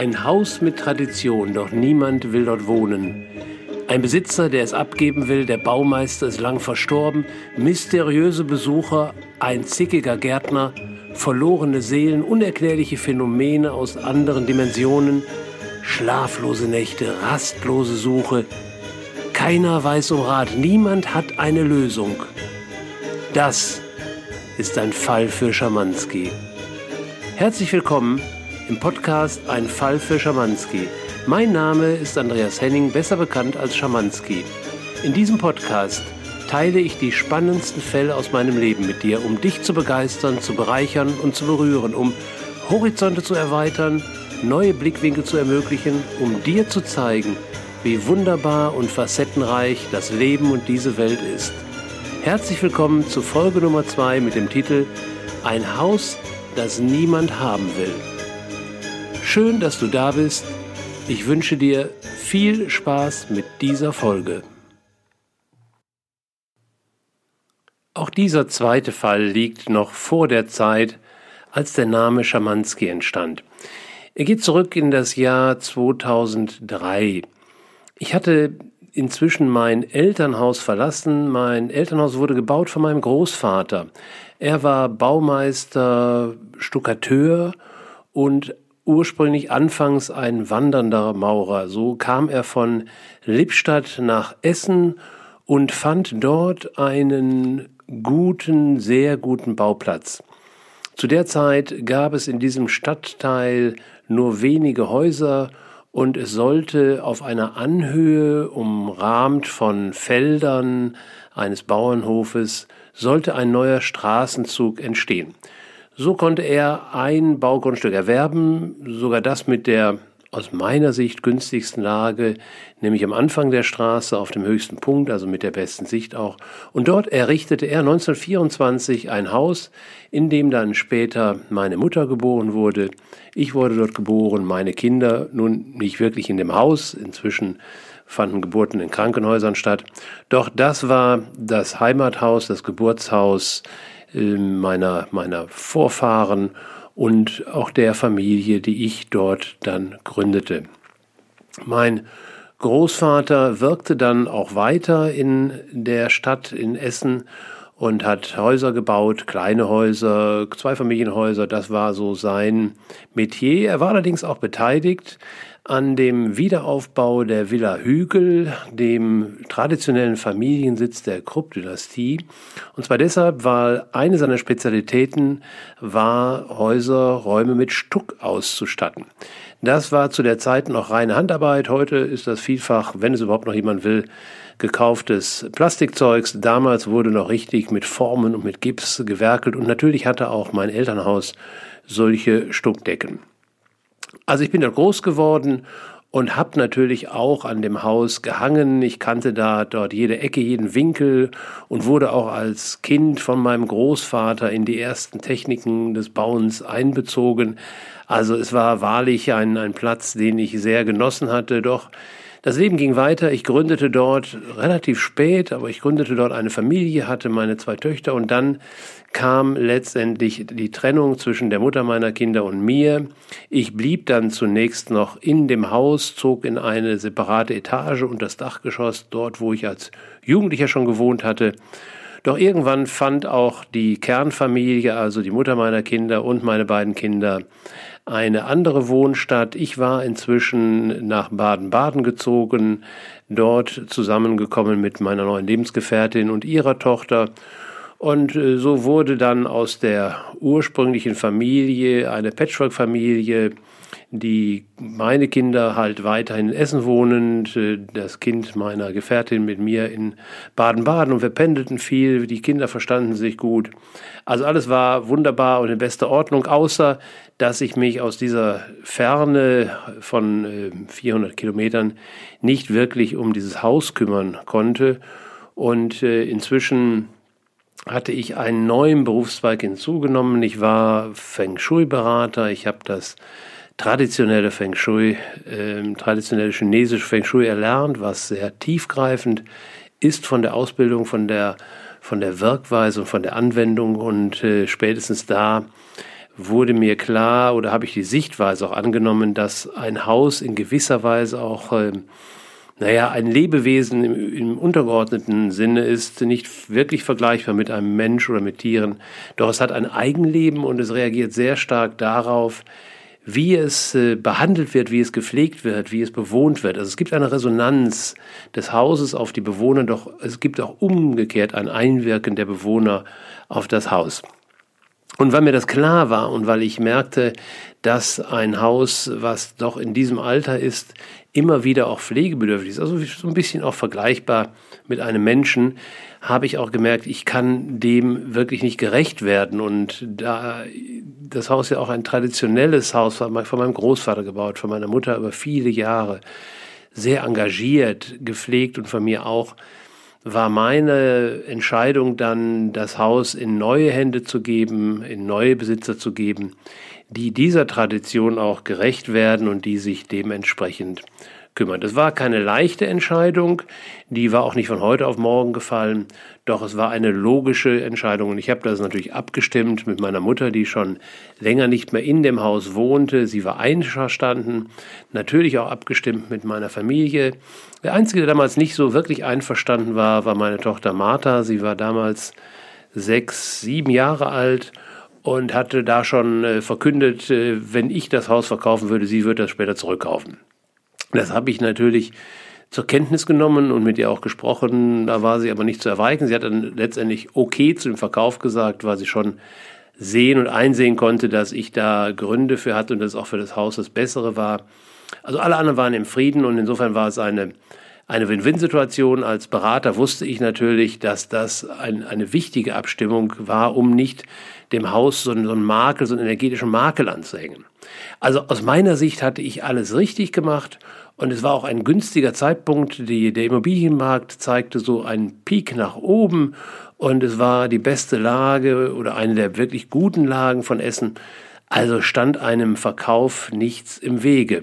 Ein Haus mit Tradition, doch niemand will dort wohnen. Ein Besitzer, der es abgeben will, der Baumeister ist lang verstorben, mysteriöse Besucher, ein zickiger Gärtner, verlorene Seelen, unerklärliche Phänomene aus anderen Dimensionen, schlaflose Nächte, rastlose Suche. Keiner weiß um Rat, niemand hat eine Lösung. Das ist ein Fall für Schamanski. Herzlich willkommen im Podcast Ein Fall für Schamanski. Mein Name ist Andreas Henning, besser bekannt als Schamanski. In diesem Podcast teile ich die spannendsten Fälle aus meinem Leben mit dir, um dich zu begeistern, zu bereichern und zu berühren, um Horizonte zu erweitern, neue Blickwinkel zu ermöglichen, um dir zu zeigen, wie wunderbar und facettenreich das Leben und diese Welt ist. Herzlich willkommen zu Folge Nummer 2 mit dem Titel Ein Haus, das niemand haben will. Schön, dass du da bist. Ich wünsche dir viel Spaß mit dieser Folge. Auch dieser zweite Fall liegt noch vor der Zeit, als der Name Schamanski entstand. Er geht zurück in das Jahr 2003. Ich hatte inzwischen mein Elternhaus verlassen. Mein Elternhaus wurde gebaut von meinem Großvater. Er war Baumeister, Stuckateur und ursprünglich anfangs ein wandernder Maurer. So kam er von Lippstadt nach Essen und fand dort einen guten, sehr guten Bauplatz. Zu der Zeit gab es in diesem Stadtteil nur wenige Häuser und es sollte auf einer Anhöhe, umrahmt von Feldern eines Bauernhofes, sollte ein neuer Straßenzug entstehen. So konnte er ein Baugrundstück erwerben, sogar das mit der aus meiner Sicht günstigsten Lage, nämlich am Anfang der Straße auf dem höchsten Punkt, also mit der besten Sicht auch. Und dort errichtete er 1924 ein Haus, in dem dann später meine Mutter geboren wurde. Ich wurde dort geboren, meine Kinder nun nicht wirklich in dem Haus, inzwischen fanden Geburten in Krankenhäusern statt. Doch das war das Heimathaus, das Geburtshaus meiner, meiner Vorfahren und auch der Familie, die ich dort dann gründete. Mein Großvater wirkte dann auch weiter in der Stadt in Essen und hat Häuser gebaut, kleine Häuser, Zweifamilienhäuser, das war so sein Metier. Er war allerdings auch beteiligt an dem Wiederaufbau der Villa Hügel, dem traditionellen Familiensitz der Krupp-Dynastie. Und zwar deshalb, weil eine seiner Spezialitäten war, Häuser, Räume mit Stuck auszustatten. Das war zu der Zeit noch reine Handarbeit. Heute ist das vielfach, wenn es überhaupt noch jemand will, gekauftes Plastikzeugs. Damals wurde noch richtig mit Formen und mit Gips gewerkelt und natürlich hatte auch mein Elternhaus solche Stuckdecken. Also ich bin dort groß geworden und habe natürlich auch an dem Haus gehangen. Ich kannte da dort jede Ecke, jeden Winkel und wurde auch als Kind von meinem Großvater in die ersten Techniken des Bauens einbezogen. Also es war wahrlich ein, ein Platz, den ich sehr genossen hatte. Doch das Leben ging weiter. Ich gründete dort relativ spät, aber ich gründete dort eine Familie, hatte meine zwei Töchter und dann kam letztendlich die Trennung zwischen der Mutter meiner Kinder und mir. Ich blieb dann zunächst noch in dem Haus, zog in eine separate Etage und das Dachgeschoss, dort wo ich als Jugendlicher schon gewohnt hatte. Doch irgendwann fand auch die Kernfamilie, also die Mutter meiner Kinder und meine beiden Kinder, eine andere Wohnstadt. Ich war inzwischen nach Baden-Baden gezogen, dort zusammengekommen mit meiner neuen Lebensgefährtin und ihrer Tochter. Und äh, so wurde dann aus der ursprünglichen Familie eine Patchwork-Familie, die meine Kinder halt weiterhin in Essen wohnen, äh, das Kind meiner Gefährtin mit mir in Baden-Baden und wir pendelten viel, die Kinder verstanden sich gut. Also alles war wunderbar und in bester Ordnung, außer dass ich mich aus dieser Ferne von 400 äh, Kilometern nicht wirklich um dieses Haus kümmern konnte. Und äh, inzwischen hatte ich einen neuen Berufszweig hinzugenommen. Ich war Feng Shui-Berater. Ich habe das traditionelle Feng Shui, äh, traditionelle chinesische Feng Shui erlernt, was sehr tiefgreifend ist von der Ausbildung, von der, von der Wirkweise und von der Anwendung. Und äh, spätestens da wurde mir klar oder habe ich die Sichtweise auch angenommen, dass ein Haus in gewisser Weise auch, äh, naja, ein Lebewesen im, im, untergeordneten Sinne ist, nicht wirklich vergleichbar mit einem Mensch oder mit Tieren. Doch es hat ein Eigenleben und es reagiert sehr stark darauf, wie es äh, behandelt wird, wie es gepflegt wird, wie es bewohnt wird. Also es gibt eine Resonanz des Hauses auf die Bewohner, doch es gibt auch umgekehrt ein Einwirken der Bewohner auf das Haus. Und weil mir das klar war und weil ich merkte, dass ein Haus, was doch in diesem Alter ist, immer wieder auch pflegebedürftig ist, also so ein bisschen auch vergleichbar mit einem Menschen, habe ich auch gemerkt, ich kann dem wirklich nicht gerecht werden. Und da das Haus ja auch ein traditionelles Haus war, von meinem Großvater gebaut, von meiner Mutter über viele Jahre, sehr engagiert, gepflegt und von mir auch, war meine Entscheidung dann, das Haus in neue Hände zu geben, in neue Besitzer zu geben, die dieser Tradition auch gerecht werden und die sich dementsprechend kümmern. Das war keine leichte Entscheidung, die war auch nicht von heute auf morgen gefallen, doch es war eine logische Entscheidung und ich habe das natürlich abgestimmt mit meiner Mutter, die schon länger nicht mehr in dem Haus wohnte. Sie war einverstanden, natürlich auch abgestimmt mit meiner Familie. Der Einzige, der damals nicht so wirklich einverstanden war, war meine Tochter Martha. Sie war damals sechs, sieben Jahre alt und hatte da schon äh, verkündet, äh, wenn ich das Haus verkaufen würde, sie würde das später zurückkaufen. Das habe ich natürlich zur Kenntnis genommen und mit ihr auch gesprochen. Da war sie aber nicht zu erweichen. Sie hat dann letztendlich okay zu dem Verkauf gesagt, weil sie schon sehen und einsehen konnte, dass ich da Gründe für hatte und dass auch für das Haus das Bessere war. Also alle anderen waren im Frieden und insofern war es eine, eine Win-Win-Situation. Als Berater wusste ich natürlich, dass das ein, eine wichtige Abstimmung war, um nicht dem Haus so einen, so einen Makel, so einen energetischen Makel anzuhängen. Also aus meiner Sicht hatte ich alles richtig gemacht und es war auch ein günstiger Zeitpunkt. Die, der Immobilienmarkt zeigte so einen Peak nach oben und es war die beste Lage oder eine der wirklich guten Lagen von Essen. Also stand einem Verkauf nichts im Wege.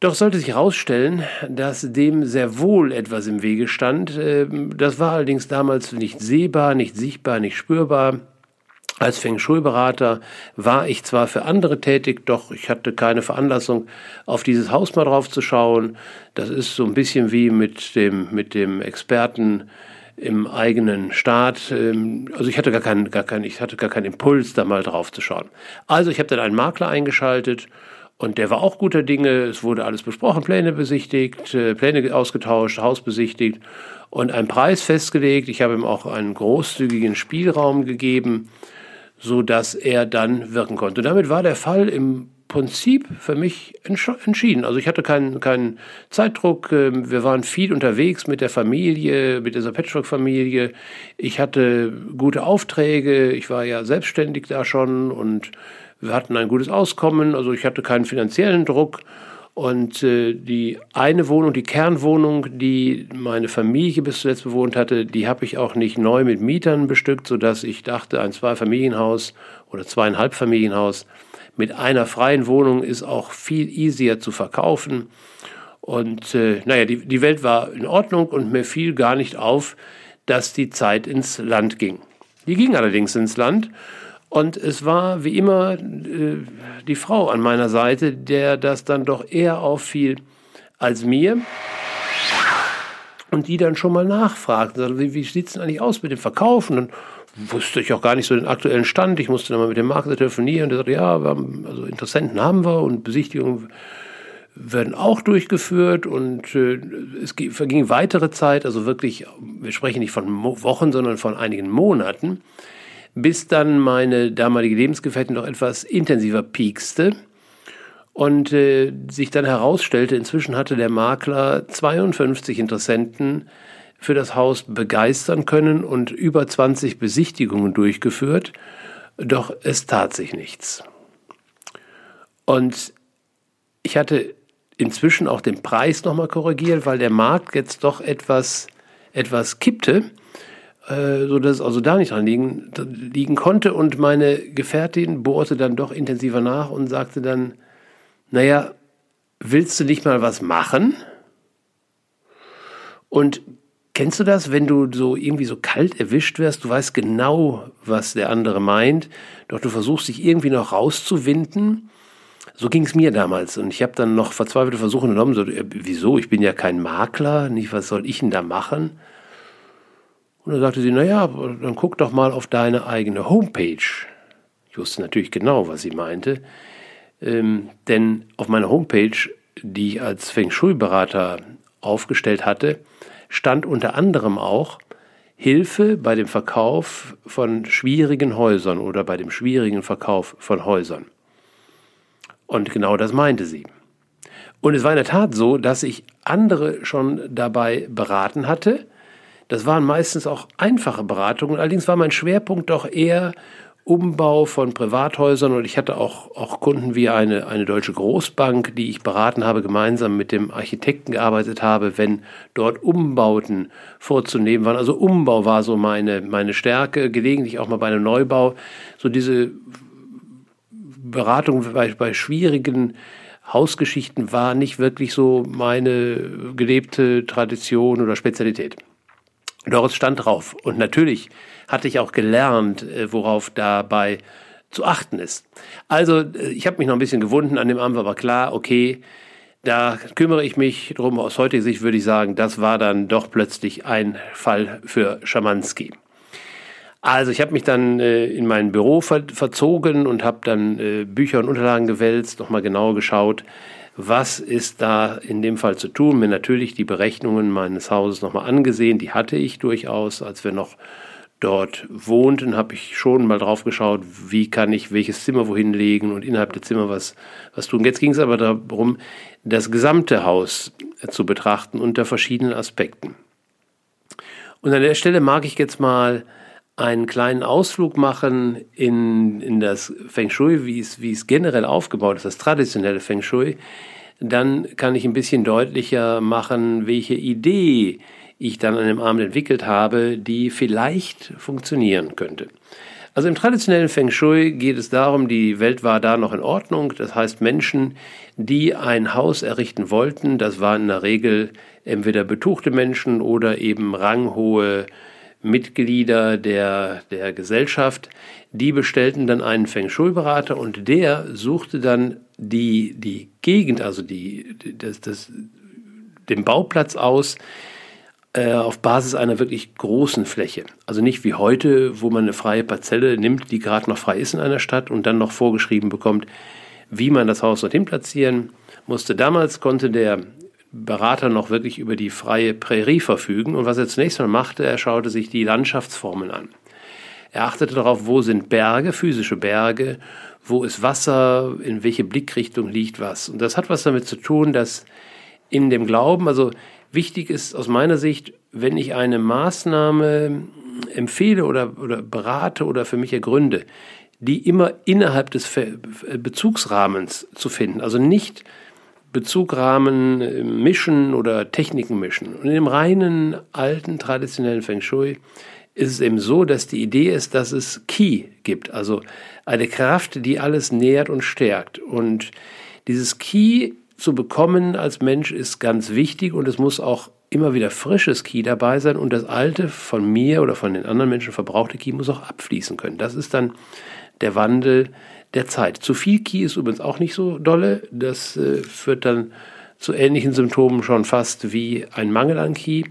Doch sollte sich herausstellen, dass dem sehr wohl etwas im Wege stand. Ähm, das war allerdings damals nicht sehbar, nicht sichtbar, nicht spürbar. Als Feng Shui-Berater war ich zwar für andere tätig, doch ich hatte keine Veranlassung, auf dieses Haus mal drauf zu schauen. Das ist so ein bisschen wie mit dem, mit dem Experten im eigenen Staat. Ähm, also ich hatte gar keinen, gar keinen, ich hatte gar keinen Impuls, da mal drauf zu schauen. Also ich habe dann einen Makler eingeschaltet und der war auch guter Dinge. Es wurde alles besprochen, Pläne besichtigt, äh, Pläne ausgetauscht, Haus besichtigt und einen Preis festgelegt. Ich habe ihm auch einen großzügigen Spielraum gegeben so dass er dann wirken konnte. Damit war der Fall im Prinzip für mich entschieden. Also ich hatte keinen, keinen Zeitdruck. Ähm, wir waren viel unterwegs mit der Familie, mit dieser Patchwork-Familie. Ich hatte gute Aufträge. Ich war ja selbstständig da schon und wir hatten ein gutes Auskommen. Also ich hatte keinen finanziellen Druck. Und äh, die eine Wohnung, die Kernwohnung, die meine Familie bis zuletzt bewohnt hatte, die habe ich auch nicht neu mit Mietern bestückt, sodass ich dachte, ein Zweifamilienhaus oder zweieinhalb Familienhaus mit einer freien Wohnung ist auch viel easier zu verkaufen. Und äh, naja, die, die Welt war in Ordnung und mir fiel gar nicht auf, dass die Zeit ins Land ging. Die ging allerdings ins Land und es war wie immer äh, die Frau an meiner Seite, der das dann doch eher auffiel als mir. Und die dann schon mal nachfragten, wie, wie sieht es denn eigentlich aus mit dem Verkaufen? Und dann wusste ich auch gar nicht so den aktuellen Stand. Ich musste dann mal mit dem Makler telefonieren. Der sagte, ja, wir haben, also Interessenten haben wir und Besichtigungen werden auch durchgeführt und äh, es verging weitere Zeit, also wirklich, wir sprechen nicht von Wochen, sondern von einigen Monaten bis dann meine damalige Lebensgefährtin noch etwas intensiver piekste und äh, sich dann herausstellte, inzwischen hatte der Makler 52 Interessenten für das Haus begeistern können und über 20 Besichtigungen durchgeführt, doch es tat sich nichts. Und ich hatte inzwischen auch den Preis nochmal korrigiert, weil der Markt jetzt doch etwas, etwas kippte äh, so dass es also da nicht dran liegen, liegen konnte. Und meine Gefährtin bohrte dann doch intensiver nach und sagte dann, naja, willst du nicht mal was machen? Und Kennst du das, wenn du so irgendwie so kalt erwischt wirst? Du weißt genau, was der andere meint, doch du versuchst dich irgendwie noch rauszuwinden. So ging es mir damals und ich habe dann noch verzweifelte Versuche genommen. So, äh, wieso? Ich bin ja kein Makler, nicht? Was soll ich denn da machen? Und dann sagte sie, naja, dann guck doch mal auf deine eigene Homepage. Ich wusste natürlich genau, was sie meinte, ähm, denn auf meiner Homepage, die ich als Feng Shui-Berater aufgestellt hatte, stand unter anderem auch Hilfe bei dem Verkauf von schwierigen Häusern oder bei dem schwierigen Verkauf von Häusern. Und genau das meinte sie. Und es war in der Tat so, dass ich andere schon dabei beraten hatte. Das waren meistens auch einfache Beratungen, allerdings war mein Schwerpunkt doch eher Umbau von Privathäusern und ich hatte auch, auch Kunden wie eine, eine deutsche Großbank, die ich beraten habe, gemeinsam mit dem Architekten gearbeitet habe, wenn dort Umbauten vorzunehmen waren. Also Umbau war so meine, meine Stärke, gelegentlich auch mal bei einem Neubau. So diese Beratung bei, bei schwierigen Hausgeschichten war nicht wirklich so meine gelebte Tradition oder Spezialität. Doris stand drauf. Und natürlich hatte ich auch gelernt, äh, worauf dabei zu achten ist. Also äh, ich habe mich noch ein bisschen gewunden an dem Amt, aber klar, okay, da kümmere ich mich drum. Aus heutiger Sicht würde ich sagen, das war dann doch plötzlich ein Fall für Schamanski. Also ich habe mich dann äh, in mein Büro ver verzogen und habe dann äh, Bücher und Unterlagen gewälzt, nochmal genauer geschaut, was ist da in dem Fall zu tun? Mir natürlich die Berechnungen meines Hauses nochmal angesehen, die hatte ich durchaus, als wir noch dort wohnten, habe ich schon mal drauf geschaut, wie kann ich welches Zimmer wohin legen und innerhalb der Zimmer was, was tun. Jetzt ging es aber darum, das gesamte Haus zu betrachten unter verschiedenen Aspekten. Und an der Stelle mag ich jetzt mal einen kleinen Ausflug machen in, in das Feng Shui, wie es, wie es generell aufgebaut ist, das traditionelle Feng Shui, dann kann ich ein bisschen deutlicher machen, welche Idee ich dann an dem Abend entwickelt habe, die vielleicht funktionieren könnte. Also im traditionellen Feng Shui geht es darum, die Welt war da noch in Ordnung. Das heißt, Menschen, die ein Haus errichten wollten, das waren in der Regel entweder betuchte Menschen oder eben ranghohe Mitglieder der, der Gesellschaft, die bestellten dann einen Feng Shui-Berater und der suchte dann die, die Gegend, also die, das, das, den Bauplatz aus, äh, auf Basis einer wirklich großen Fläche. Also nicht wie heute, wo man eine freie Parzelle nimmt, die gerade noch frei ist in einer Stadt und dann noch vorgeschrieben bekommt, wie man das Haus dorthin platzieren musste. Damals konnte der Berater noch wirklich über die freie Prärie verfügen. Und was er zunächst mal machte, er schaute sich die Landschaftsformen an. Er achtete darauf, wo sind Berge, physische Berge, wo ist Wasser, in welche Blickrichtung liegt was. Und das hat was damit zu tun, dass in dem Glauben, also wichtig ist aus meiner Sicht, wenn ich eine Maßnahme empfehle oder, oder berate oder für mich ergründe, die immer innerhalb des Bezugsrahmens zu finden, also nicht Bezugrahmen äh, mischen oder Techniken mischen. Und in dem reinen, alten, traditionellen Feng Shui ist es eben so, dass die Idee ist, dass es Qi gibt, also eine Kraft, die alles nährt und stärkt. Und dieses Qi zu bekommen als Mensch ist ganz wichtig und es muss auch immer wieder frisches Qi dabei sein und das alte von mir oder von den anderen Menschen verbrauchte Qi muss auch abfließen können. Das ist dann der Wandel, der Zeit. Zu viel Ki ist übrigens auch nicht so dolle. Das äh, führt dann zu ähnlichen Symptomen schon fast wie ein Mangel an Ki.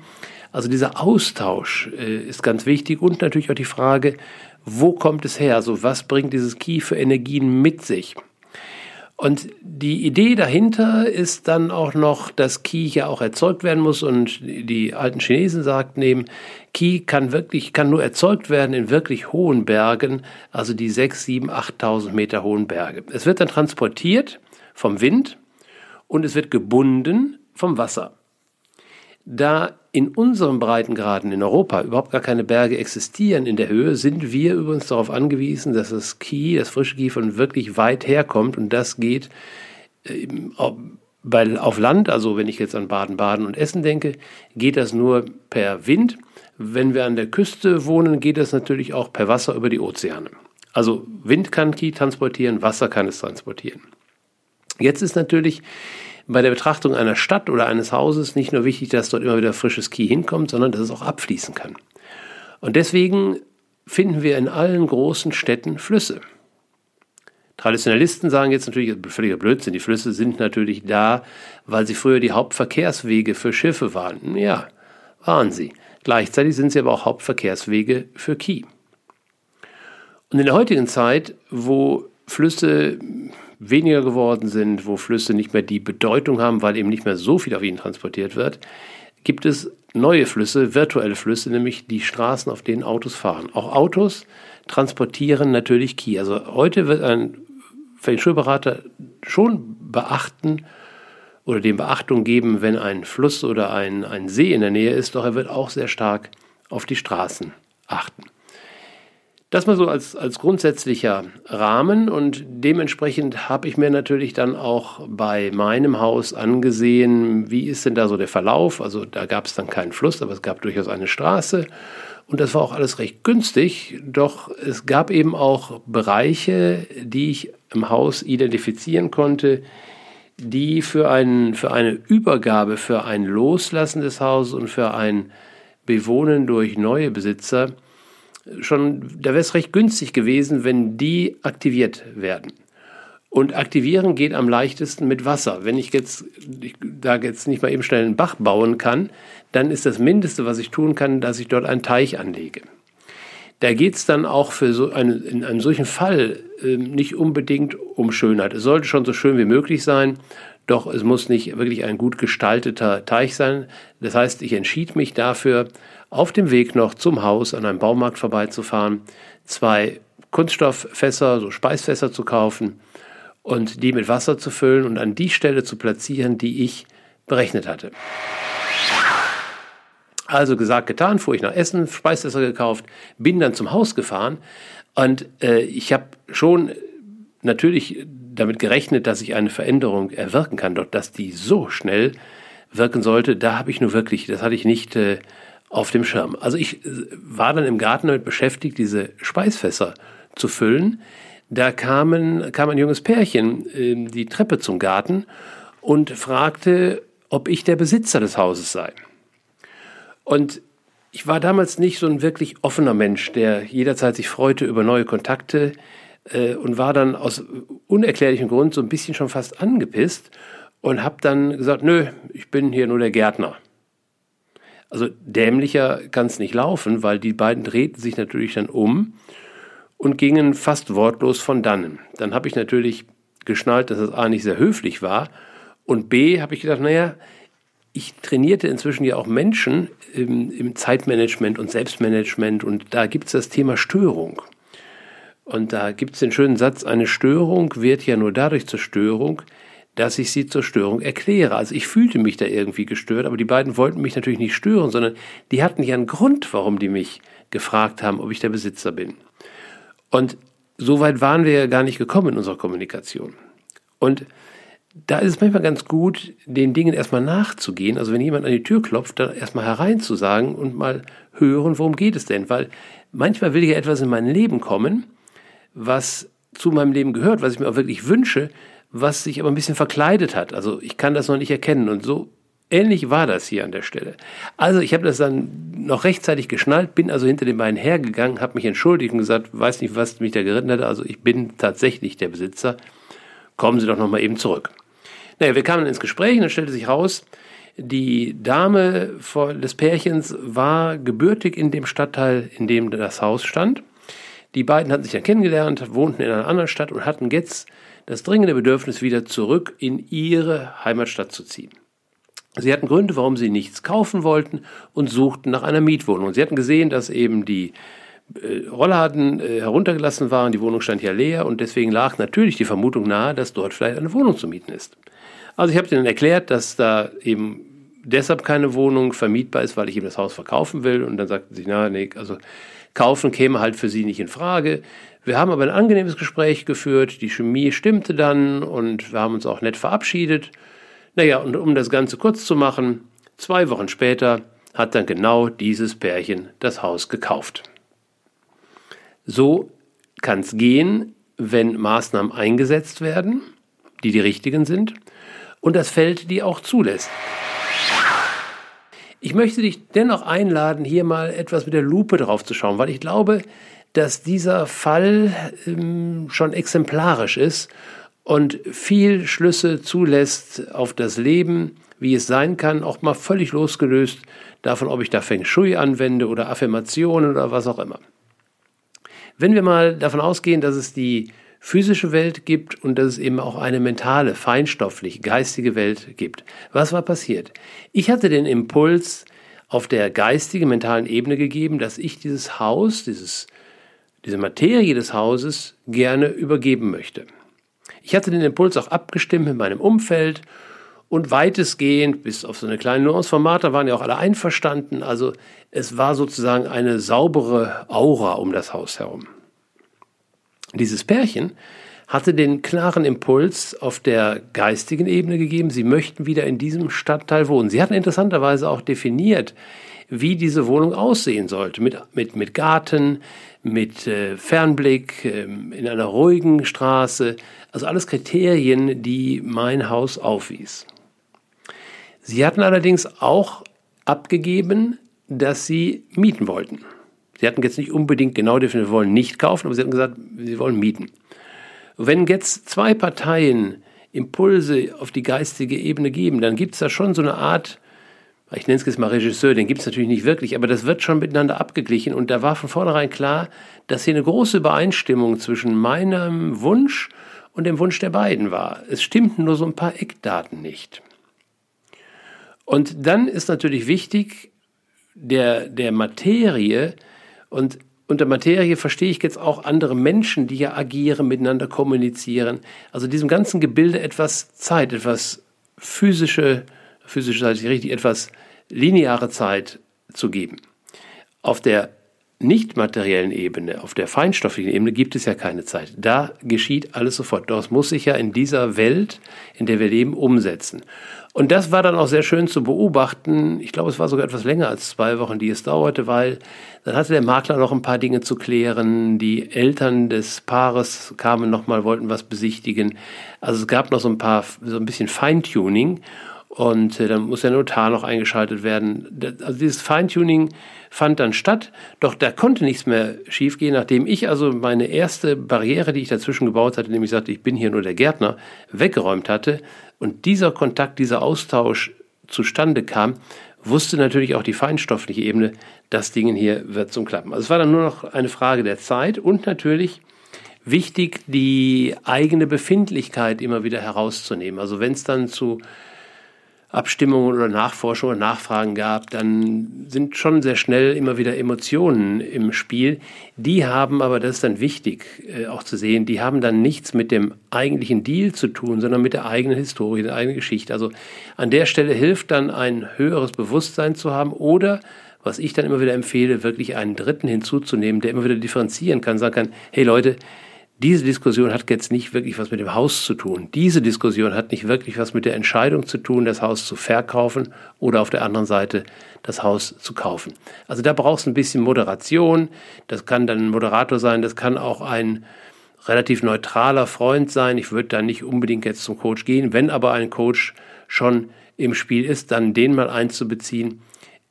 Also dieser Austausch äh, ist ganz wichtig und natürlich auch die Frage, wo kommt es her? Also was bringt dieses Ki für Energien mit sich? Und die Idee dahinter ist dann auch noch, dass Qi ja auch erzeugt werden muss. Und die alten Chinesen sagten eben, Qi kann wirklich, kann nur erzeugt werden in wirklich hohen Bergen, also die 6, 7, 8.000 Meter hohen Berge. Es wird dann transportiert vom Wind und es wird gebunden vom Wasser. Da in unseren Breitengraden in Europa überhaupt gar keine Berge existieren in der Höhe, sind wir übrigens darauf angewiesen, dass das Ki, das frische Ki von wirklich weit herkommt und das geht weil auf Land, also wenn ich jetzt an Baden-Baden und Essen denke, geht das nur per Wind. Wenn wir an der Küste wohnen, geht das natürlich auch per Wasser über die Ozeane. Also Wind kann Ki transportieren, Wasser kann es transportieren. Jetzt ist natürlich bei der Betrachtung einer Stadt oder eines Hauses nicht nur wichtig, dass dort immer wieder frisches Kies hinkommt, sondern dass es auch abfließen kann. Und deswegen finden wir in allen großen Städten Flüsse. Traditionalisten sagen jetzt natürlich, völliger Blödsinn, die Flüsse sind natürlich da, weil sie früher die Hauptverkehrswege für Schiffe waren. Ja, waren sie. Gleichzeitig sind sie aber auch Hauptverkehrswege für Kiel. Und in der heutigen Zeit, wo Flüsse weniger geworden sind, wo Flüsse nicht mehr die Bedeutung haben, weil eben nicht mehr so viel auf ihnen transportiert wird, gibt es neue Flüsse, virtuelle Flüsse, nämlich die Straßen, auf denen Autos fahren. Auch Autos transportieren natürlich Kiel. Also heute wird ein Schulberater schon beachten oder dem Beachtung geben, wenn ein Fluss oder ein, ein See in der Nähe ist, doch er wird auch sehr stark auf die Straßen achten. Das mal so als, als grundsätzlicher Rahmen und dementsprechend habe ich mir natürlich dann auch bei meinem Haus angesehen, wie ist denn da so der Verlauf. Also da gab es dann keinen Fluss, aber es gab durchaus eine Straße und das war auch alles recht günstig, doch es gab eben auch Bereiche, die ich im Haus identifizieren konnte, die für, einen, für eine Übergabe, für ein Loslassen des Hauses und für ein Bewohnen durch neue Besitzer schon, da wäre es recht günstig gewesen, wenn die aktiviert werden. Und aktivieren geht am leichtesten mit Wasser. Wenn ich jetzt ich, da jetzt nicht mal eben schnell einen Bach bauen kann, dann ist das Mindeste, was ich tun kann, dass ich dort einen Teich anlege. Da geht es dann auch für so eine, in einem solchen Fall äh, nicht unbedingt um Schönheit. Es sollte schon so schön wie möglich sein, doch es muss nicht wirklich ein gut gestalteter Teich sein. Das heißt, ich entschied mich dafür, auf dem Weg noch zum Haus an einem Baumarkt vorbeizufahren, zwei Kunststofffässer, so Speisfässer zu kaufen und die mit Wasser zu füllen und an die Stelle zu platzieren, die ich berechnet hatte. Also gesagt, getan, fuhr ich nach Essen, Speisfässer gekauft, bin dann zum Haus gefahren und äh, ich habe schon natürlich damit gerechnet, dass ich eine Veränderung erwirken kann, doch dass die so schnell wirken sollte, da habe ich nur wirklich, das hatte ich nicht äh, auf dem Schirm. Also ich äh, war dann im Garten damit beschäftigt, diese Speisfässer zu füllen. Da kamen, kam ein junges Pärchen äh, die Treppe zum Garten und fragte, ob ich der Besitzer des Hauses sei. Und ich war damals nicht so ein wirklich offener Mensch, der jederzeit sich freute über neue Kontakte äh, und war dann aus unerklärlichem Grund so ein bisschen schon fast angepisst und habe dann gesagt, nö, ich bin hier nur der Gärtner. Also dämlicher kann es nicht laufen, weil die beiden drehten sich natürlich dann um und gingen fast wortlos von dannen. Dann habe ich natürlich geschnallt, dass das A nicht sehr höflich war und B habe ich gedacht, naja, ich trainierte inzwischen ja auch Menschen im, im Zeitmanagement und Selbstmanagement und da gibt es das Thema Störung. Und da gibt es den schönen Satz, eine Störung wird ja nur dadurch zur Störung, dass ich sie zur Störung erkläre. Also ich fühlte mich da irgendwie gestört, aber die beiden wollten mich natürlich nicht stören, sondern die hatten ja einen Grund, warum die mich gefragt haben, ob ich der Besitzer bin. Und so weit waren wir ja gar nicht gekommen in unserer Kommunikation. Und da ist es manchmal ganz gut, den Dingen erstmal nachzugehen. Also wenn jemand an die Tür klopft, dann erstmal hereinzusagen und mal hören, worum geht es denn? Weil manchmal will ja etwas in mein Leben kommen, was zu meinem Leben gehört, was ich mir auch wirklich wünsche, was sich aber ein bisschen verkleidet hat. Also ich kann das noch nicht erkennen. Und so ähnlich war das hier an der Stelle. Also ich habe das dann noch rechtzeitig geschnallt, bin also hinter den beiden hergegangen, habe mich entschuldigt und gesagt, weiß nicht, was mich da geritten hat. Also ich bin tatsächlich der Besitzer. Kommen Sie doch noch mal eben zurück. Naja, wir kamen ins Gespräch und dann stellte sich raus, die Dame des Pärchens war gebürtig in dem Stadtteil, in dem das Haus stand. Die beiden hatten sich dann kennengelernt, wohnten in einer anderen Stadt und hatten jetzt das dringende Bedürfnis, wieder zurück in ihre Heimatstadt zu ziehen. Sie hatten Gründe, warum sie nichts kaufen wollten und suchten nach einer Mietwohnung. Sie hatten gesehen, dass eben die Rollladen äh, heruntergelassen waren, die Wohnung stand ja leer und deswegen lag natürlich die Vermutung nahe, dass dort vielleicht eine Wohnung zu mieten ist. Also ich habe ihnen erklärt, dass da eben deshalb keine Wohnung vermietbar ist, weil ich eben das Haus verkaufen will und dann sagten sie, na, nee, also kaufen käme halt für sie nicht in Frage. Wir haben aber ein angenehmes Gespräch geführt, die Chemie stimmte dann und wir haben uns auch nett verabschiedet. Naja, und um das Ganze kurz zu machen, zwei Wochen später hat dann genau dieses Pärchen das Haus gekauft. So kann es gehen, wenn Maßnahmen eingesetzt werden, die die richtigen sind. und das Feld die auch zulässt. Ich möchte dich dennoch einladen, hier mal etwas mit der Lupe drauf zu schauen, weil ich glaube, dass dieser Fall ähm, schon exemplarisch ist und viel Schlüsse zulässt auf das Leben, wie es sein kann, auch mal völlig losgelöst davon, ob ich da Feng Shui anwende oder Affirmationen oder was auch immer. Wenn wir mal davon ausgehen, dass es die physische Welt gibt und dass es eben auch eine mentale, feinstofflich, geistige Welt gibt. Was war passiert? Ich hatte den Impuls auf der geistigen, mentalen Ebene gegeben, dass ich dieses Haus, dieses, diese Materie des Hauses gerne übergeben möchte. Ich hatte den Impuls auch abgestimmt mit meinem Umfeld und weitestgehend, bis auf so eine kleine Nuance vom Martha, waren ja auch alle einverstanden. Also es war sozusagen eine saubere Aura um das Haus herum. Dieses Pärchen hatte den klaren Impuls auf der geistigen Ebene gegeben, sie möchten wieder in diesem Stadtteil wohnen. Sie hatten interessanterweise auch definiert, wie diese Wohnung aussehen sollte, mit, mit, mit Garten, mit äh, Fernblick, äh, in einer ruhigen Straße, also alles Kriterien, die mein Haus aufwies. Sie hatten allerdings auch abgegeben, dass sie mieten wollten. Sie hatten jetzt nicht unbedingt genau definiert, wir wollen nicht kaufen, aber sie hatten gesagt, sie wollen mieten. Wenn jetzt zwei Parteien Impulse auf die geistige Ebene geben, dann gibt es da schon so eine Art, ich nenne es jetzt mal Regisseur, den gibt es natürlich nicht wirklich, aber das wird schon miteinander abgeglichen und da war von vornherein klar, dass hier eine große Übereinstimmung zwischen meinem Wunsch und dem Wunsch der beiden war. Es stimmten nur so ein paar Eckdaten nicht. Und dann ist natürlich wichtig, der, der Materie, und unter Materie verstehe ich jetzt auch andere Menschen, die ja agieren, miteinander kommunizieren. Also diesem ganzen Gebilde etwas Zeit, etwas physische, physische Zeit, richtig, etwas lineare Zeit zu geben. Auf der nicht materiellen Ebene, auf der feinstofflichen Ebene gibt es ja keine Zeit. Da geschieht alles sofort. Das muss sich ja in dieser Welt, in der wir leben, umsetzen. Und das war dann auch sehr schön zu beobachten. Ich glaube, es war sogar etwas länger als zwei Wochen, die es dauerte, weil dann hatte der Makler noch ein paar Dinge zu klären. Die Eltern des Paares kamen nochmal, wollten was besichtigen. Also es gab noch so ein paar, so ein bisschen Feintuning. Und äh, dann muss der Notar noch eingeschaltet werden. Also dieses Feintuning fand dann statt, doch da konnte nichts mehr schiefgehen, nachdem ich also meine erste Barriere, die ich dazwischen gebaut hatte, nämlich sagte, ich bin hier nur der Gärtner, weggeräumt hatte und dieser Kontakt, dieser Austausch zustande kam, wusste natürlich auch die feinstoffliche Ebene, das Ding hier wird zum Klappen. Also es war dann nur noch eine Frage der Zeit und natürlich wichtig, die eigene Befindlichkeit immer wieder herauszunehmen. Also wenn es dann zu Abstimmungen oder Nachforschungen oder Nachfragen gab, dann sind schon sehr schnell immer wieder Emotionen im Spiel. Die haben aber, das ist dann wichtig äh, auch zu sehen, die haben dann nichts mit dem eigentlichen Deal zu tun, sondern mit der eigenen Historie, der eigenen Geschichte. Also an der Stelle hilft dann ein höheres Bewusstsein zu haben oder was ich dann immer wieder empfehle, wirklich einen Dritten hinzuzunehmen, der immer wieder differenzieren kann, sagen kann, hey Leute, diese Diskussion hat jetzt nicht wirklich was mit dem Haus zu tun. Diese Diskussion hat nicht wirklich was mit der Entscheidung zu tun, das Haus zu verkaufen oder auf der anderen Seite das Haus zu kaufen. Also da braucht es ein bisschen Moderation. Das kann dann ein Moderator sein, das kann auch ein relativ neutraler Freund sein. Ich würde da nicht unbedingt jetzt zum Coach gehen. Wenn aber ein Coach schon im Spiel ist, dann den mal einzubeziehen,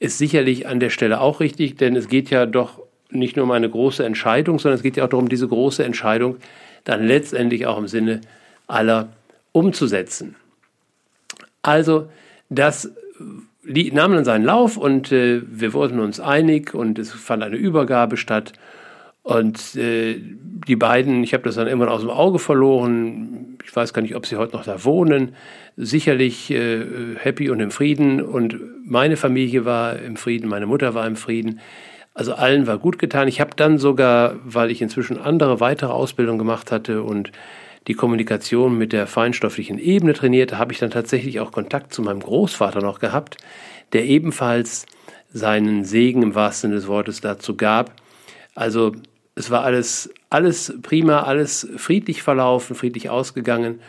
ist sicherlich an der Stelle auch richtig, denn es geht ja doch nicht nur um eine große Entscheidung, sondern es geht ja auch darum, diese große Entscheidung dann letztendlich auch im Sinne aller umzusetzen. Also das nahm dann seinen Lauf und äh, wir wurden uns einig und es fand eine Übergabe statt. Und äh, die beiden, ich habe das dann irgendwann aus dem Auge verloren. Ich weiß gar nicht, ob sie heute noch da wohnen. Sicherlich äh, happy und im Frieden. Und meine Familie war im Frieden, meine Mutter war im Frieden. Also allen war gut getan. Ich habe dann sogar, weil ich inzwischen andere weitere Ausbildungen gemacht hatte und die Kommunikation mit der feinstofflichen Ebene trainierte, habe ich dann tatsächlich auch Kontakt zu meinem Großvater noch gehabt, der ebenfalls seinen Segen im wahrsten Sinne des Wortes dazu gab. Also es war alles, alles prima, alles friedlich verlaufen, friedlich ausgegangen.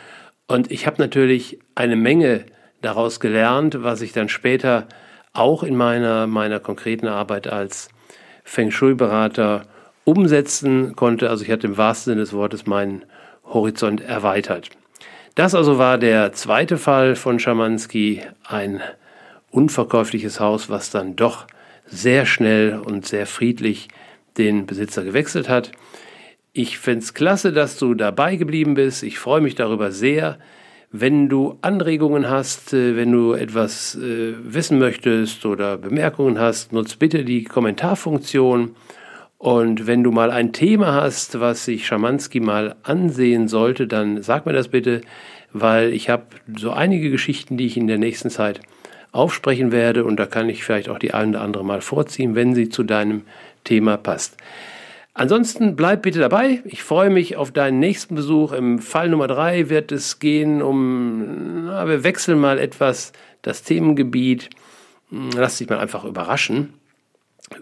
Und ich habe natürlich eine Menge daraus gelernt, was ich dann später auch in meiner, meiner konkreten Arbeit als Feng Shui-Berater umsetzen konnte. Also ich hatte im wahrsten Sinne des Wortes meinen Horizont erweitert. Das also war der zweite Fall von Schamanski, ein unverkäufliches Haus, was dann doch sehr schnell und sehr friedlich den Besitzer gewechselt hat. Ich finde es klasse, dass du dabei geblieben bist. Ich freue mich darüber sehr. Wenn du Anregungen hast, äh, wenn du etwas äh, wissen möchtest oder Bemerkungen hast, nutz bitte die Kommentarfunktion. Und wenn du mal ein Thema hast, was sich Schamanski mal ansehen sollte, dann sag mir das bitte, weil ich habe so einige Geschichten, die ich in der nächsten Zeit aufsprechen werde und da kann ich vielleicht auch die ein oder andere mal vorziehen, wenn sie zu deinem Thema passt. Ansonsten bleib bitte dabei. Ich freue mich auf deinen nächsten Besuch. Im Fall Nummer drei wird es gehen um, na, wir wechseln mal etwas das Themengebiet. Lass dich mal einfach überraschen.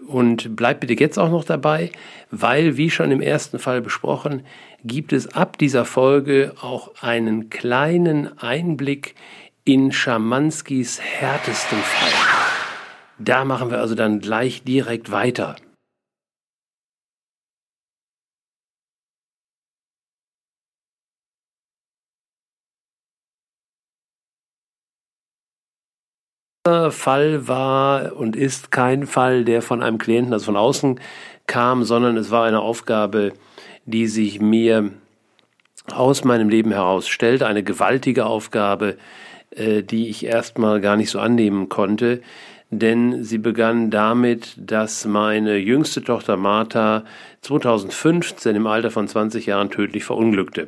Und bleib bitte jetzt auch noch dabei, weil, wie schon im ersten Fall besprochen, gibt es ab dieser Folge auch einen kleinen Einblick in Schamanskis härtesten Fall. Da machen wir also dann gleich direkt weiter. Fall war und ist kein Fall, der von einem Klienten, also von außen kam, sondern es war eine Aufgabe, die sich mir aus meinem Leben heraus stellt, eine gewaltige Aufgabe, äh, die ich erstmal gar nicht so annehmen konnte, denn sie begann damit, dass meine jüngste Tochter Martha 2015 im Alter von 20 Jahren tödlich verunglückte.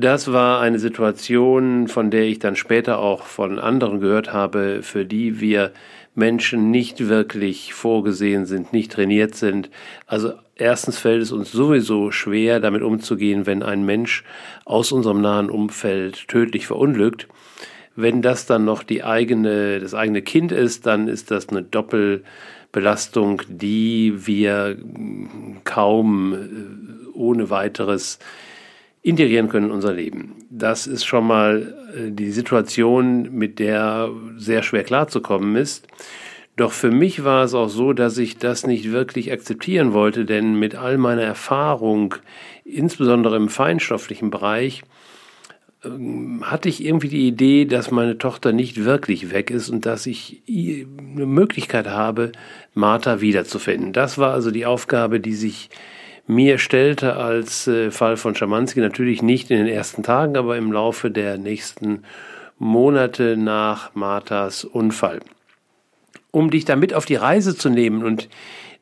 Das war eine Situation, von der ich dann später auch von anderen gehört habe, für die wir Menschen nicht wirklich vorgesehen sind, nicht trainiert sind. Also erstens fällt es uns sowieso schwer, damit umzugehen, wenn ein Mensch aus unserem nahen Umfeld tödlich verunglückt. Wenn das dann noch die eigene, das eigene Kind ist, dann ist das eine Doppelbelastung, die wir kaum äh, ohne weiteres integrieren können in unser Leben. Das ist schon mal äh, die Situation, mit der sehr schwer klarzukommen ist. Doch für mich war es auch so, dass ich das nicht wirklich akzeptieren wollte, denn mit all meiner Erfahrung, insbesondere im feinstofflichen Bereich, ähm, hatte ich irgendwie die Idee, dass meine Tochter nicht wirklich weg ist und dass ich eine Möglichkeit habe, Martha wiederzufinden. Das war also die Aufgabe, die sich mir stellte als äh, Fall von Schamanski natürlich nicht in den ersten Tagen, aber im Laufe der nächsten Monate nach Marthas Unfall. Um dich damit auf die Reise zu nehmen und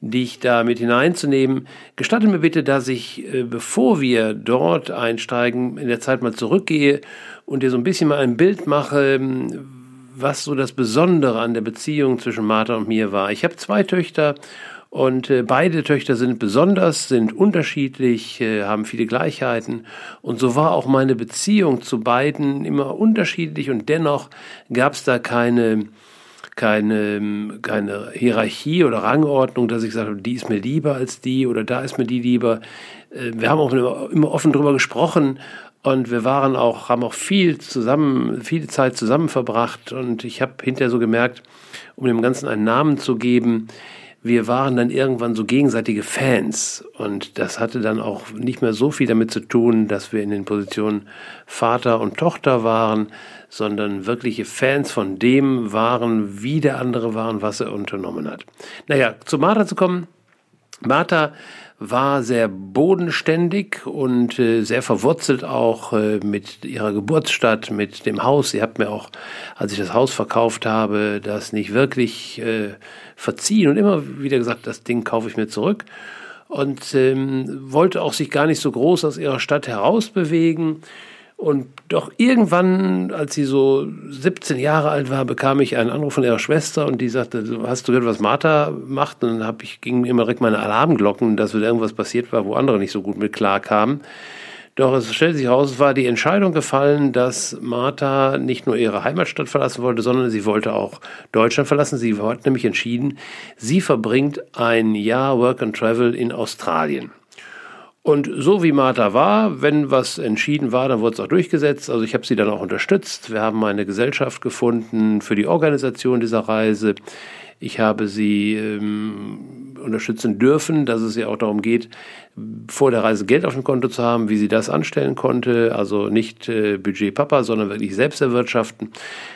dich da mit hineinzunehmen, gestatte mir bitte, dass ich, äh, bevor wir dort einsteigen, in der Zeit mal zurückgehe und dir so ein bisschen mal ein Bild mache, ähm, was so das Besondere an der Beziehung zwischen Martha und mir war. Ich habe zwei Töchter und äh, beide Töchter sind besonders, sind unterschiedlich, äh, haben viele Gleichheiten. Und so war auch meine Beziehung zu beiden immer unterschiedlich und dennoch gab es da keine, keine, keine Hierarchie oder Rangordnung, dass ich habe, die ist mir lieber als die oder da ist mir die lieber. Äh, wir haben auch immer, immer offen drüber gesprochen und wir waren auch, haben auch viel zusammen, viele Zeit zusammen verbracht und ich habe hinterher so gemerkt, um dem Ganzen einen Namen zu geben, wir waren dann irgendwann so gegenseitige Fans und das hatte dann auch nicht mehr so viel damit zu tun, dass wir in den Positionen Vater und Tochter waren, sondern wirkliche Fans von dem waren, wie der andere war und was er unternommen hat. Naja, zu Martha zu kommen. Martha war sehr bodenständig und äh, sehr verwurzelt auch äh, mit ihrer Geburtsstadt, mit dem Haus. Sie hat mir auch, als ich das Haus verkauft habe, das nicht wirklich äh, verziehen und immer wieder gesagt, das Ding kaufe ich mir zurück. Und ähm, wollte auch sich gar nicht so groß aus ihrer Stadt herausbewegen. Und doch irgendwann, als sie so 17 Jahre alt war, bekam ich einen Anruf von ihrer Schwester und die sagte, hast du gehört, was Martha macht? Und dann hab ich, gingen immer direkt meine Alarmglocken, dass wieder irgendwas passiert war, wo andere nicht so gut mit klar kamen. Doch es stellt sich heraus, es war die Entscheidung gefallen, dass Martha nicht nur ihre Heimatstadt verlassen wollte, sondern sie wollte auch Deutschland verlassen. Sie hat nämlich entschieden, sie verbringt ein Jahr Work and Travel in Australien. Und so wie Martha war, wenn was entschieden war, dann wurde es auch durchgesetzt. Also ich habe sie dann auch unterstützt. Wir haben eine Gesellschaft gefunden für die Organisation dieser Reise. Ich habe sie ähm, unterstützen dürfen, dass es ja auch darum geht, vor der Reise Geld auf dem Konto zu haben, wie sie das anstellen konnte. Also nicht äh, Budget Papa, sondern wirklich selbst erwirtschaften.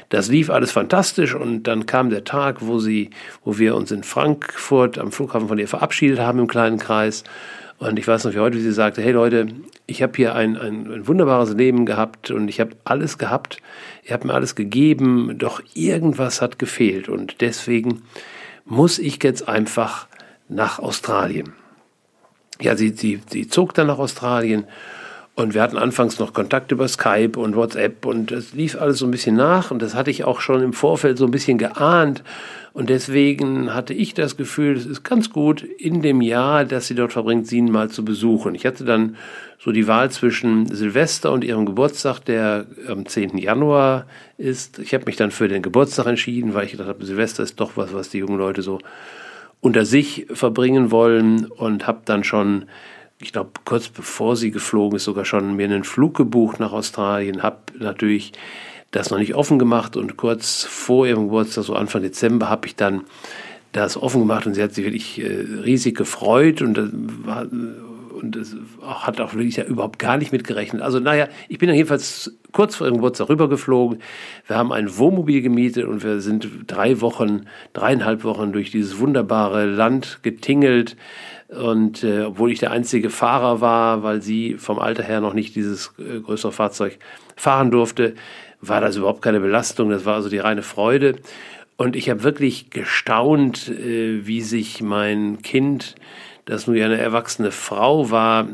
Das lief alles fantastisch und dann kam der Tag, wo sie, wo wir uns in Frankfurt am Flughafen von ihr verabschiedet haben im kleinen Kreis. Und ich weiß noch wie heute, wie sie sagte, hey Leute, ich habe hier ein, ein, ein, wunderbares Leben gehabt und ich habe alles gehabt, ihr habt mir alles gegeben, doch irgendwas hat gefehlt und deswegen muss ich jetzt einfach nach Australien. Ja, sie, sie, sie zog dann nach Australien und wir hatten anfangs noch Kontakt über Skype und WhatsApp und es lief alles so ein bisschen nach und das hatte ich auch schon im Vorfeld so ein bisschen geahnt und deswegen hatte ich das Gefühl, es ist ganz gut, in dem Jahr, das sie dort verbringt, sie mal zu besuchen. Ich hatte dann so die Wahl zwischen Silvester und ihrem Geburtstag, der am 10. Januar ist. Ich habe mich dann für den Geburtstag entschieden, weil ich gedacht habe, Silvester ist doch was, was die jungen Leute so unter sich verbringen wollen und habe dann schon ich glaube, kurz bevor sie geflogen ist, sogar schon mir einen Flug gebucht nach Australien, habe natürlich das noch nicht offen gemacht und kurz vor ihrem Geburtstag, so Anfang Dezember, habe ich dann das offen gemacht und sie hat sich wirklich äh, riesig gefreut und, äh, war, und es hat auch wirklich ja überhaupt gar nicht mitgerechnet. Also naja, ich bin dann jedenfalls kurz vor ihrem Geburtstag rübergeflogen. Wir haben ein Wohnmobil gemietet und wir sind drei Wochen, dreieinhalb Wochen durch dieses wunderbare Land getingelt. Und äh, obwohl ich der einzige Fahrer war, weil sie vom Alter her noch nicht dieses äh, größere Fahrzeug fahren durfte, war das überhaupt keine Belastung, das war also die reine Freude. Und ich habe wirklich gestaunt, äh, wie sich mein Kind, das nun ja eine erwachsene Frau war,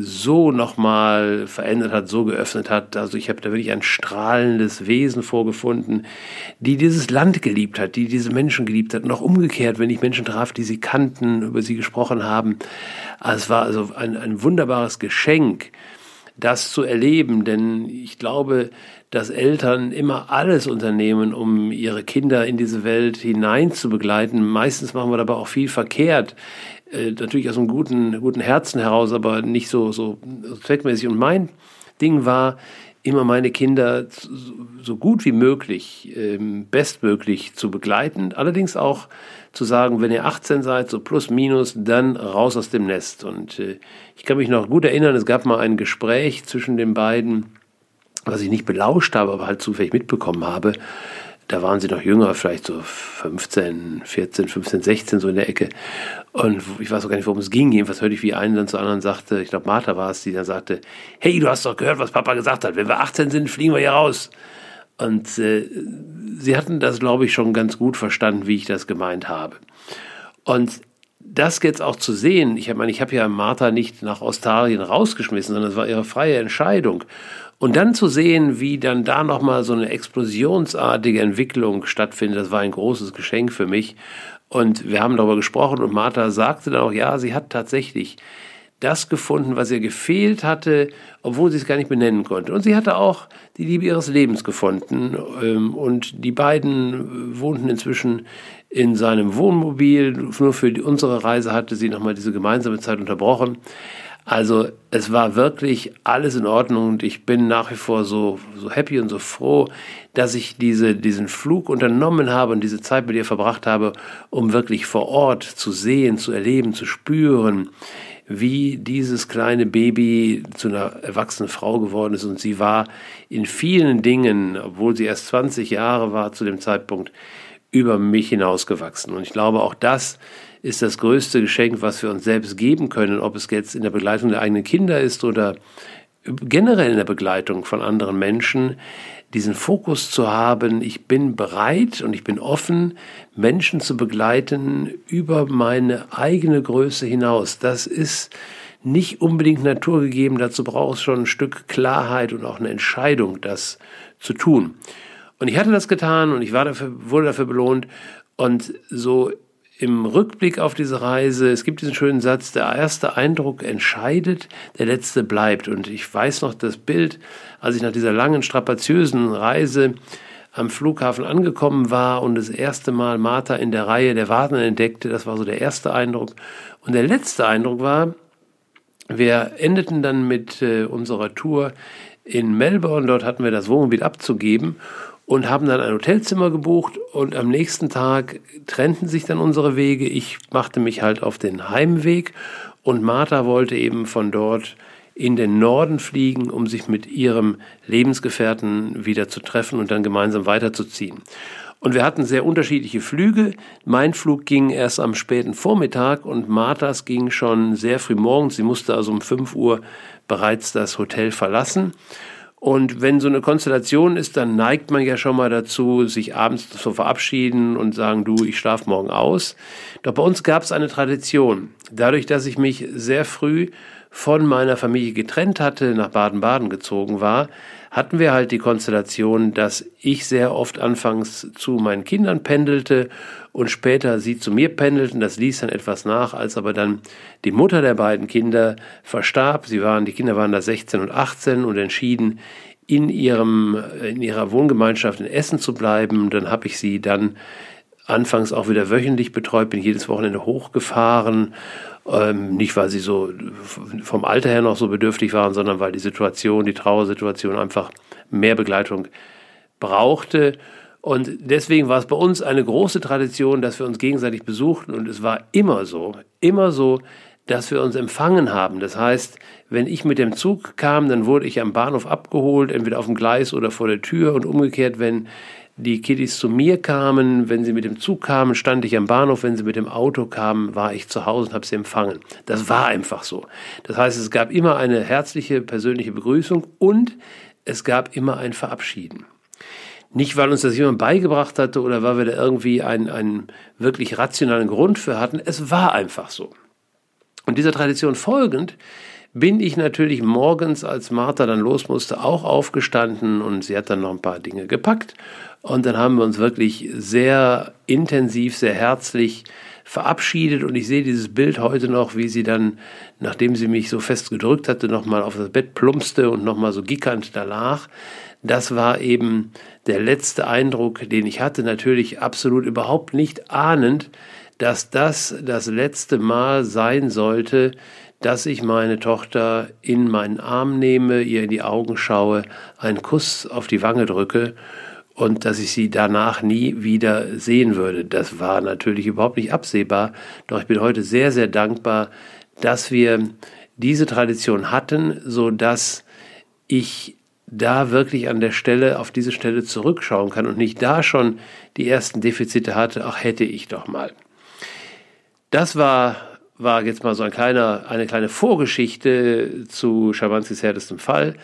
so nochmal verändert hat, so geöffnet hat. Also ich habe da wirklich ein strahlendes Wesen vorgefunden, die dieses Land geliebt hat, die diese Menschen geliebt hat. Und auch umgekehrt, wenn ich Menschen traf, die sie kannten, über sie gesprochen haben. Also es war also ein, ein wunderbares Geschenk, das zu erleben. Denn ich glaube, dass Eltern immer alles unternehmen, um ihre Kinder in diese Welt hinein zu begleiten. Meistens machen wir dabei auch viel verkehrt. Äh, natürlich aus einem guten, guten Herzen heraus, aber nicht so, so zweckmäßig. Und mein Ding war, immer meine Kinder so gut wie möglich, ähm, bestmöglich zu begleiten. Allerdings auch zu sagen, wenn ihr 18 seid, so plus minus, dann raus aus dem Nest. Und äh, ich kann mich noch gut erinnern, es gab mal ein Gespräch zwischen den beiden was ich nicht belauscht habe, aber halt zufällig mitbekommen habe. Da waren sie noch jünger, vielleicht so 15, 14, 15, 16 so in der Ecke. Und ich weiß auch gar nicht, worum es ging. Jedenfalls hörte ich, wie einen dann zu anderen sagte, ich glaube Martha war es, die dann sagte, hey, du hast doch gehört, was Papa gesagt hat. Wenn wir 18 sind, fliegen wir hier raus. Und äh, sie hatten das, glaube ich, schon ganz gut verstanden, wie ich das gemeint habe. Und das jetzt auch zu sehen, ich meine, ich habe ja Martha nicht nach Australien rausgeschmissen, sondern es war ihre freie Entscheidung. Und dann zu sehen, wie dann da nochmal so eine explosionsartige Entwicklung stattfindet, das war ein großes Geschenk für mich. Und wir haben darüber gesprochen und Martha sagte dann auch, ja, sie hat tatsächlich das gefunden, was ihr gefehlt hatte, obwohl sie es gar nicht benennen konnte. Und sie hatte auch die Liebe ihres Lebens gefunden. Ähm, und die beiden wohnten inzwischen in seinem Wohnmobil. Nur für unsere Reise hatte sie nochmal diese gemeinsame Zeit unterbrochen. Also es war wirklich alles in Ordnung und ich bin nach wie vor so, so happy und so froh, dass ich diese, diesen Flug unternommen habe und diese Zeit mit ihr verbracht habe, um wirklich vor Ort zu sehen, zu erleben, zu spüren, wie dieses kleine Baby zu einer erwachsenen Frau geworden ist. Und sie war in vielen Dingen, obwohl sie erst 20 Jahre war zu dem Zeitpunkt, über mich hinausgewachsen. Und ich glaube, auch das ist das größte Geschenk, was wir uns selbst geben können, ob es jetzt in der Begleitung der eigenen Kinder ist oder generell in der Begleitung von anderen Menschen, diesen Fokus zu haben, ich bin bereit und ich bin offen, Menschen zu begleiten über meine eigene Größe hinaus. Das ist nicht unbedingt naturgegeben, dazu braucht es schon ein Stück Klarheit und auch eine Entscheidung, das zu tun. Und ich hatte das getan und ich war dafür, wurde dafür belohnt. Und so im Rückblick auf diese Reise, es gibt diesen schönen Satz, der erste Eindruck entscheidet, der letzte bleibt. Und ich weiß noch das Bild, als ich nach dieser langen, strapaziösen Reise am Flughafen angekommen war und das erste Mal Martha in der Reihe der Wartenden entdeckte, das war so der erste Eindruck. Und der letzte Eindruck war, Wir endeten dann mit äh, unserer Tour in Melbourne. Dort hatten wir das Wohnmobil abzugeben und haben dann ein Hotelzimmer gebucht und am nächsten Tag trennten sich dann unsere Wege. Ich machte mich halt auf den Heimweg und Martha wollte eben von dort in den Norden fliegen, um sich mit ihrem Lebensgefährten wieder zu treffen und dann gemeinsam weiterzuziehen. Und wir hatten sehr unterschiedliche Flüge. Mein Flug ging erst am späten Vormittag und Marthas ging schon sehr früh morgens. Sie musste also um 5 Uhr bereits das Hotel verlassen. Und wenn so eine Konstellation ist, dann neigt man ja schon mal dazu, sich abends zu verabschieden und sagen, du, ich schlafe morgen aus. Doch bei uns gab es eine Tradition. Dadurch, dass ich mich sehr früh von meiner Familie getrennt hatte, nach Baden-Baden gezogen war, hatten wir halt die Konstellation, dass ich sehr oft anfangs zu meinen Kindern pendelte und später sie zu mir pendelten. Das ließ dann etwas nach, als aber dann die Mutter der beiden Kinder verstarb. Sie waren, die Kinder waren da 16 und 18 und entschieden, in ihrem, in ihrer Wohngemeinschaft in Essen zu bleiben. Dann habe ich sie dann anfangs auch wieder wöchentlich betreut, bin jedes Wochenende hochgefahren ähm, nicht, weil sie so vom Alter her noch so bedürftig waren, sondern weil die Situation, die Trauersituation einfach mehr Begleitung brauchte. Und deswegen war es bei uns eine große Tradition, dass wir uns gegenseitig besuchten. Und es war immer so, immer so, dass wir uns empfangen haben. Das heißt, wenn ich mit dem Zug kam, dann wurde ich am Bahnhof abgeholt, entweder auf dem Gleis oder vor der Tür. Und umgekehrt, wenn die Kiddies zu mir kamen. Wenn sie mit dem Zug kamen, stand ich am Bahnhof. Wenn sie mit dem Auto kamen, war ich zu Hause und habe sie empfangen. Das war einfach so. Das heißt, es gab immer eine herzliche persönliche Begrüßung und es gab immer ein Verabschieden. Nicht, weil uns das jemand beigebracht hatte oder weil wir da irgendwie einen, einen wirklich rationalen Grund für hatten. Es war einfach so. Und dieser Tradition folgend bin ich natürlich morgens, als Martha dann los musste, auch aufgestanden und sie hat dann noch ein paar Dinge gepackt. Und dann haben wir uns wirklich sehr intensiv, sehr herzlich verabschiedet und ich sehe dieses Bild heute noch, wie sie dann, nachdem sie mich so fest gedrückt hatte, nochmal auf das Bett plumpste und nochmal so gickernd da lag. Das war eben der letzte Eindruck, den ich hatte, natürlich absolut überhaupt nicht ahnend, dass das das letzte Mal sein sollte, dass ich meine Tochter in meinen Arm nehme, ihr in die Augen schaue, einen Kuss auf die Wange drücke und dass ich sie danach nie wieder sehen würde. Das war natürlich überhaupt nicht absehbar, doch ich bin heute sehr, sehr dankbar, dass wir diese Tradition hatten, so dass ich da wirklich an der Stelle, auf diese Stelle zurückschauen kann und nicht da schon die ersten Defizite hatte, ach hätte ich doch mal. Das war war jetzt mal so ein kleiner, eine kleine Vorgeschichte zu Schamanskis härtestem Fall.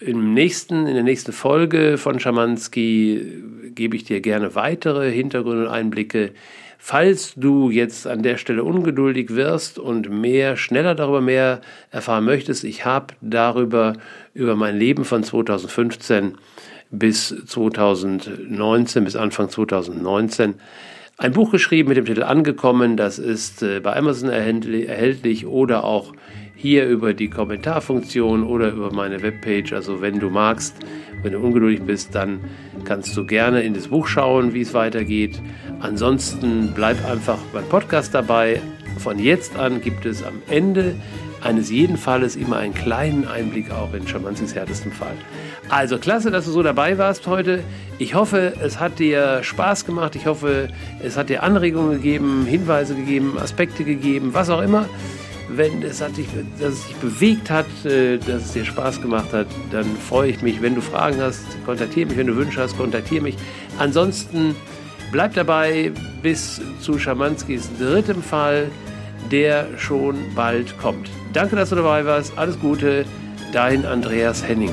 Im nächsten, in der nächsten Folge von Schamanski gebe ich dir gerne weitere Hintergründe und Einblicke. Falls du jetzt an der Stelle ungeduldig wirst und mehr, schneller darüber mehr erfahren möchtest, ich habe darüber, über mein Leben von 2015 bis 2019, bis Anfang 2019, ein Buch geschrieben mit dem Titel Angekommen. Das ist äh, bei Amazon erhältlich oder auch hier über die Kommentarfunktion oder über meine Webpage. Also wenn du magst, wenn du ungeduldig bist, dann kannst du gerne in das Buch schauen, wie es weitergeht. Ansonsten bleib einfach beim Podcast dabei. Von jetzt an gibt es am Ende eines jeden Falles immer einen kleinen Einblick auch in Schamanzis härtesten Fall. Also klasse, dass du so dabei warst heute. Ich hoffe, es hat dir Spaß gemacht. Ich hoffe, es hat dir Anregungen gegeben, Hinweise gegeben, Aspekte gegeben, was auch immer. Wenn es, hat dich, dass es dich bewegt hat, äh, dass es dir Spaß gemacht hat, dann freue ich mich. Wenn du Fragen hast, kontaktiere mich. Wenn du Wünsche hast, kontaktiere mich. Ansonsten bleib dabei bis zu Schamanskis drittem Fall, der schon bald kommt. Danke, dass du dabei warst. Alles Gute. Dein Andreas Henning.